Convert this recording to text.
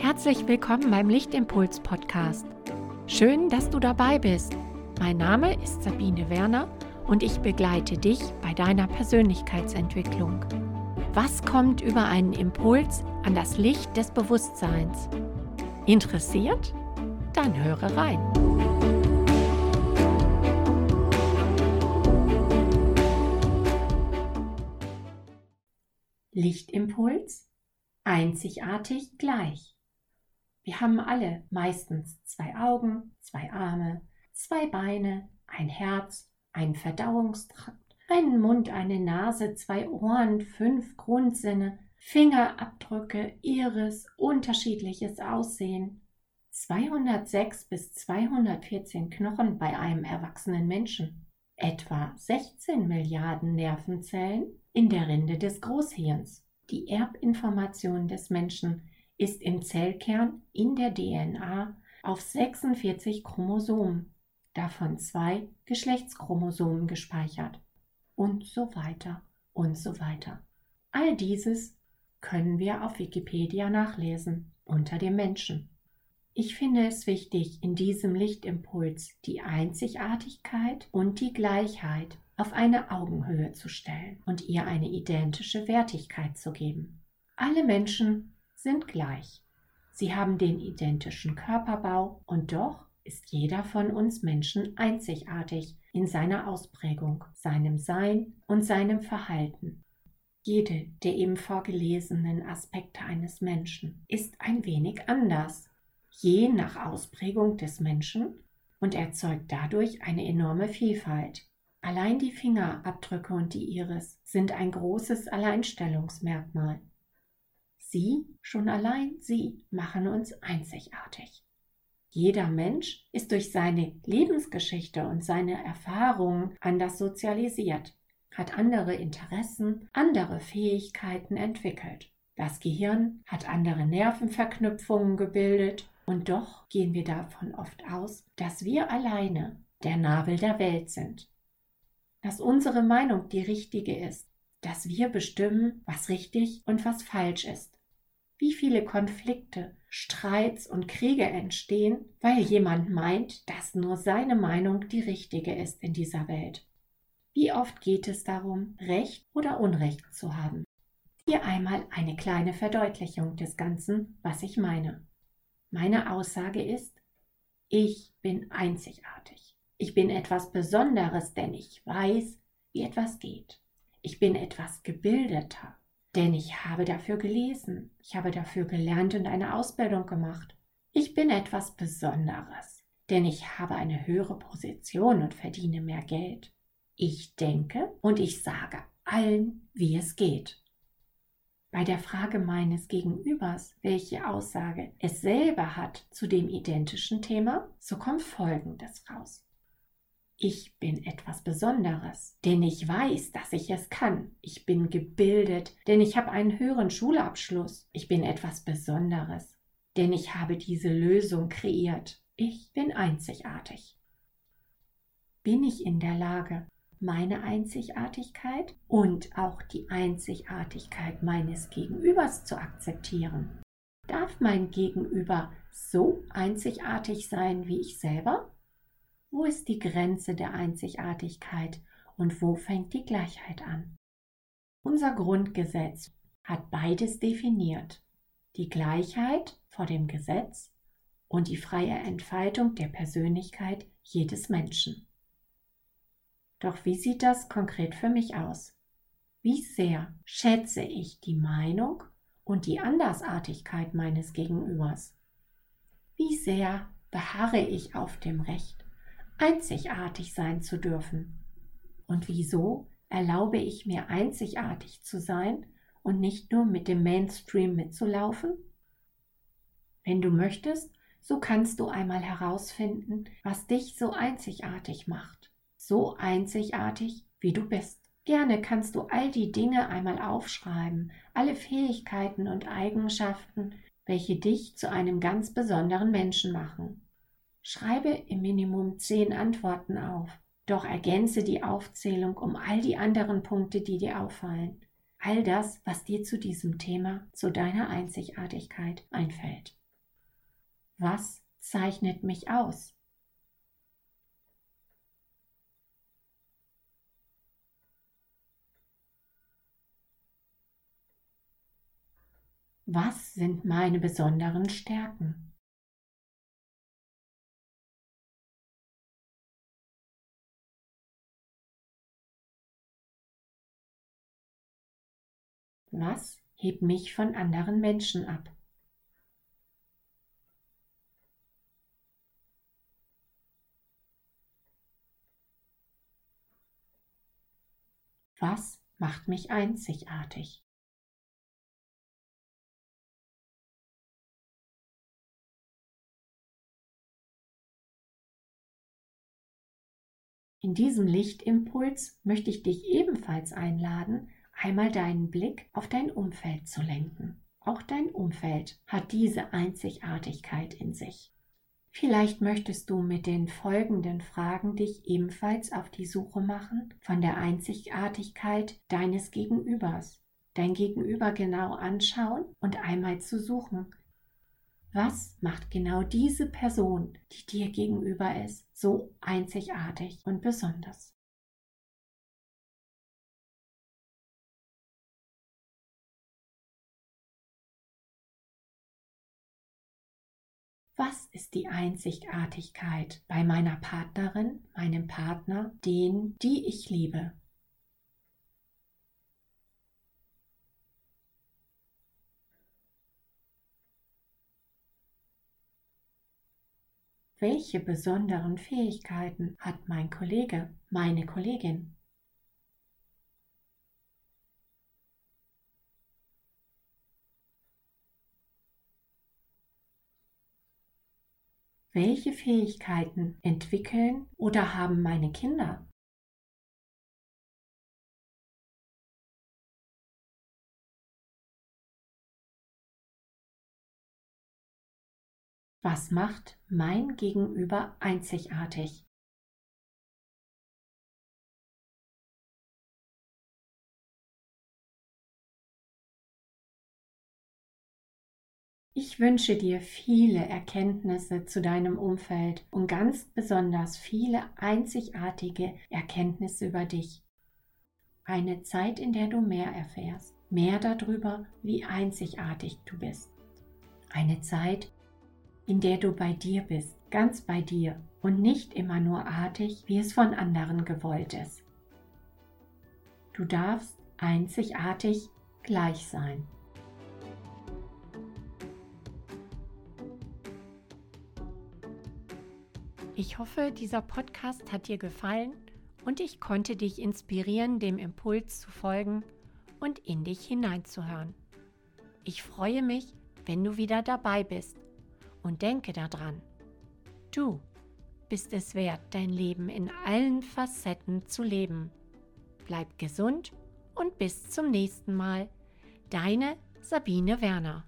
Herzlich willkommen beim Lichtimpuls Podcast. Schön, dass du dabei bist. Mein Name ist Sabine Werner und ich begleite dich bei deiner Persönlichkeitsentwicklung. Was kommt über einen Impuls an das Licht des Bewusstseins? Interessiert? Dann höre rein. Lichtimpuls einzigartig gleich. Wir haben alle meistens zwei Augen, zwei Arme, zwei Beine, ein Herz, einen Verdauungstrakt, einen Mund, eine Nase, zwei Ohren, fünf Grundsinne, Fingerabdrücke, Iris, unterschiedliches Aussehen. 206 bis 214 Knochen bei einem erwachsenen Menschen. Etwa 16 Milliarden Nervenzellen in der Rinde des Großhirns. Die Erbinformation des Menschen ist im Zellkern in der DNA auf 46 Chromosomen, davon zwei Geschlechtschromosomen gespeichert und so weiter und so weiter. All dieses können wir auf Wikipedia nachlesen unter dem Menschen. Ich finde es wichtig, in diesem Lichtimpuls die Einzigartigkeit und die Gleichheit auf eine Augenhöhe zu stellen und ihr eine identische Wertigkeit zu geben. Alle Menschen sind gleich. Sie haben den identischen Körperbau und doch ist jeder von uns Menschen einzigartig in seiner Ausprägung, seinem Sein und seinem Verhalten. Jede der eben vorgelesenen Aspekte eines Menschen ist ein wenig anders, je nach Ausprägung des Menschen und erzeugt dadurch eine enorme Vielfalt. Allein die Fingerabdrücke und die Iris sind ein großes Alleinstellungsmerkmal. Sie, schon allein sie, machen uns einzigartig. Jeder Mensch ist durch seine Lebensgeschichte und seine Erfahrungen anders sozialisiert, hat andere Interessen, andere Fähigkeiten entwickelt. Das Gehirn hat andere Nervenverknüpfungen gebildet und doch gehen wir davon oft aus, dass wir alleine der Nabel der Welt sind dass unsere Meinung die richtige ist, dass wir bestimmen, was richtig und was falsch ist. Wie viele Konflikte, Streits und Kriege entstehen, weil jemand meint, dass nur seine Meinung die richtige ist in dieser Welt. Wie oft geht es darum, Recht oder Unrecht zu haben? Hier einmal eine kleine Verdeutlichung des Ganzen, was ich meine. Meine Aussage ist, ich bin einzigartig. Ich bin etwas Besonderes, denn ich weiß, wie etwas geht. Ich bin etwas gebildeter, denn ich habe dafür gelesen, ich habe dafür gelernt und eine Ausbildung gemacht. Ich bin etwas Besonderes, denn ich habe eine höhere Position und verdiene mehr Geld. Ich denke und ich sage allen, wie es geht. Bei der Frage meines Gegenübers, welche Aussage es selber hat zu dem identischen Thema, so kommt Folgendes raus. Ich bin etwas Besonderes, denn ich weiß, dass ich es kann. Ich bin gebildet, denn ich habe einen höheren Schulabschluss. Ich bin etwas Besonderes, denn ich habe diese Lösung kreiert. Ich bin einzigartig. Bin ich in der Lage, meine Einzigartigkeit und auch die Einzigartigkeit meines Gegenübers zu akzeptieren? Darf mein Gegenüber so einzigartig sein wie ich selber? Wo ist die Grenze der Einzigartigkeit und wo fängt die Gleichheit an? Unser Grundgesetz hat beides definiert. Die Gleichheit vor dem Gesetz und die freie Entfaltung der Persönlichkeit jedes Menschen. Doch wie sieht das konkret für mich aus? Wie sehr schätze ich die Meinung und die Andersartigkeit meines Gegenübers? Wie sehr beharre ich auf dem Recht einzigartig sein zu dürfen. Und wieso erlaube ich mir einzigartig zu sein und nicht nur mit dem Mainstream mitzulaufen? Wenn du möchtest, so kannst du einmal herausfinden, was dich so einzigartig macht. So einzigartig, wie du bist. Gerne kannst du all die Dinge einmal aufschreiben, alle Fähigkeiten und Eigenschaften, welche dich zu einem ganz besonderen Menschen machen. Schreibe im Minimum zehn Antworten auf, doch ergänze die Aufzählung um all die anderen Punkte, die dir auffallen. All das, was dir zu diesem Thema, zu deiner Einzigartigkeit einfällt. Was zeichnet mich aus? Was sind meine besonderen Stärken? Was hebt mich von anderen Menschen ab? Was macht mich einzigartig? In diesem Lichtimpuls möchte ich dich ebenfalls einladen, einmal deinen Blick auf dein Umfeld zu lenken. Auch dein Umfeld hat diese Einzigartigkeit in sich. Vielleicht möchtest du mit den folgenden Fragen dich ebenfalls auf die Suche machen von der Einzigartigkeit deines Gegenübers. Dein Gegenüber genau anschauen und einmal zu suchen, was macht genau diese Person, die dir gegenüber ist, so einzigartig und besonders? Was ist die Einzigartigkeit bei meiner Partnerin, meinem Partner, den, die ich liebe? Welche besonderen Fähigkeiten hat mein Kollege, meine Kollegin? Welche Fähigkeiten entwickeln oder haben meine Kinder? Was macht mein Gegenüber einzigartig? Ich wünsche dir viele Erkenntnisse zu deinem Umfeld und ganz besonders viele einzigartige Erkenntnisse über dich. Eine Zeit, in der du mehr erfährst, mehr darüber, wie einzigartig du bist. Eine Zeit, in der du bei dir bist, ganz bei dir und nicht immer nur artig, wie es von anderen gewollt ist. Du darfst einzigartig gleich sein. Ich hoffe, dieser Podcast hat dir gefallen und ich konnte dich inspirieren, dem Impuls zu folgen und in dich hineinzuhören. Ich freue mich, wenn du wieder dabei bist und denke daran, du bist es wert, dein Leben in allen Facetten zu leben. Bleib gesund und bis zum nächsten Mal. Deine Sabine Werner.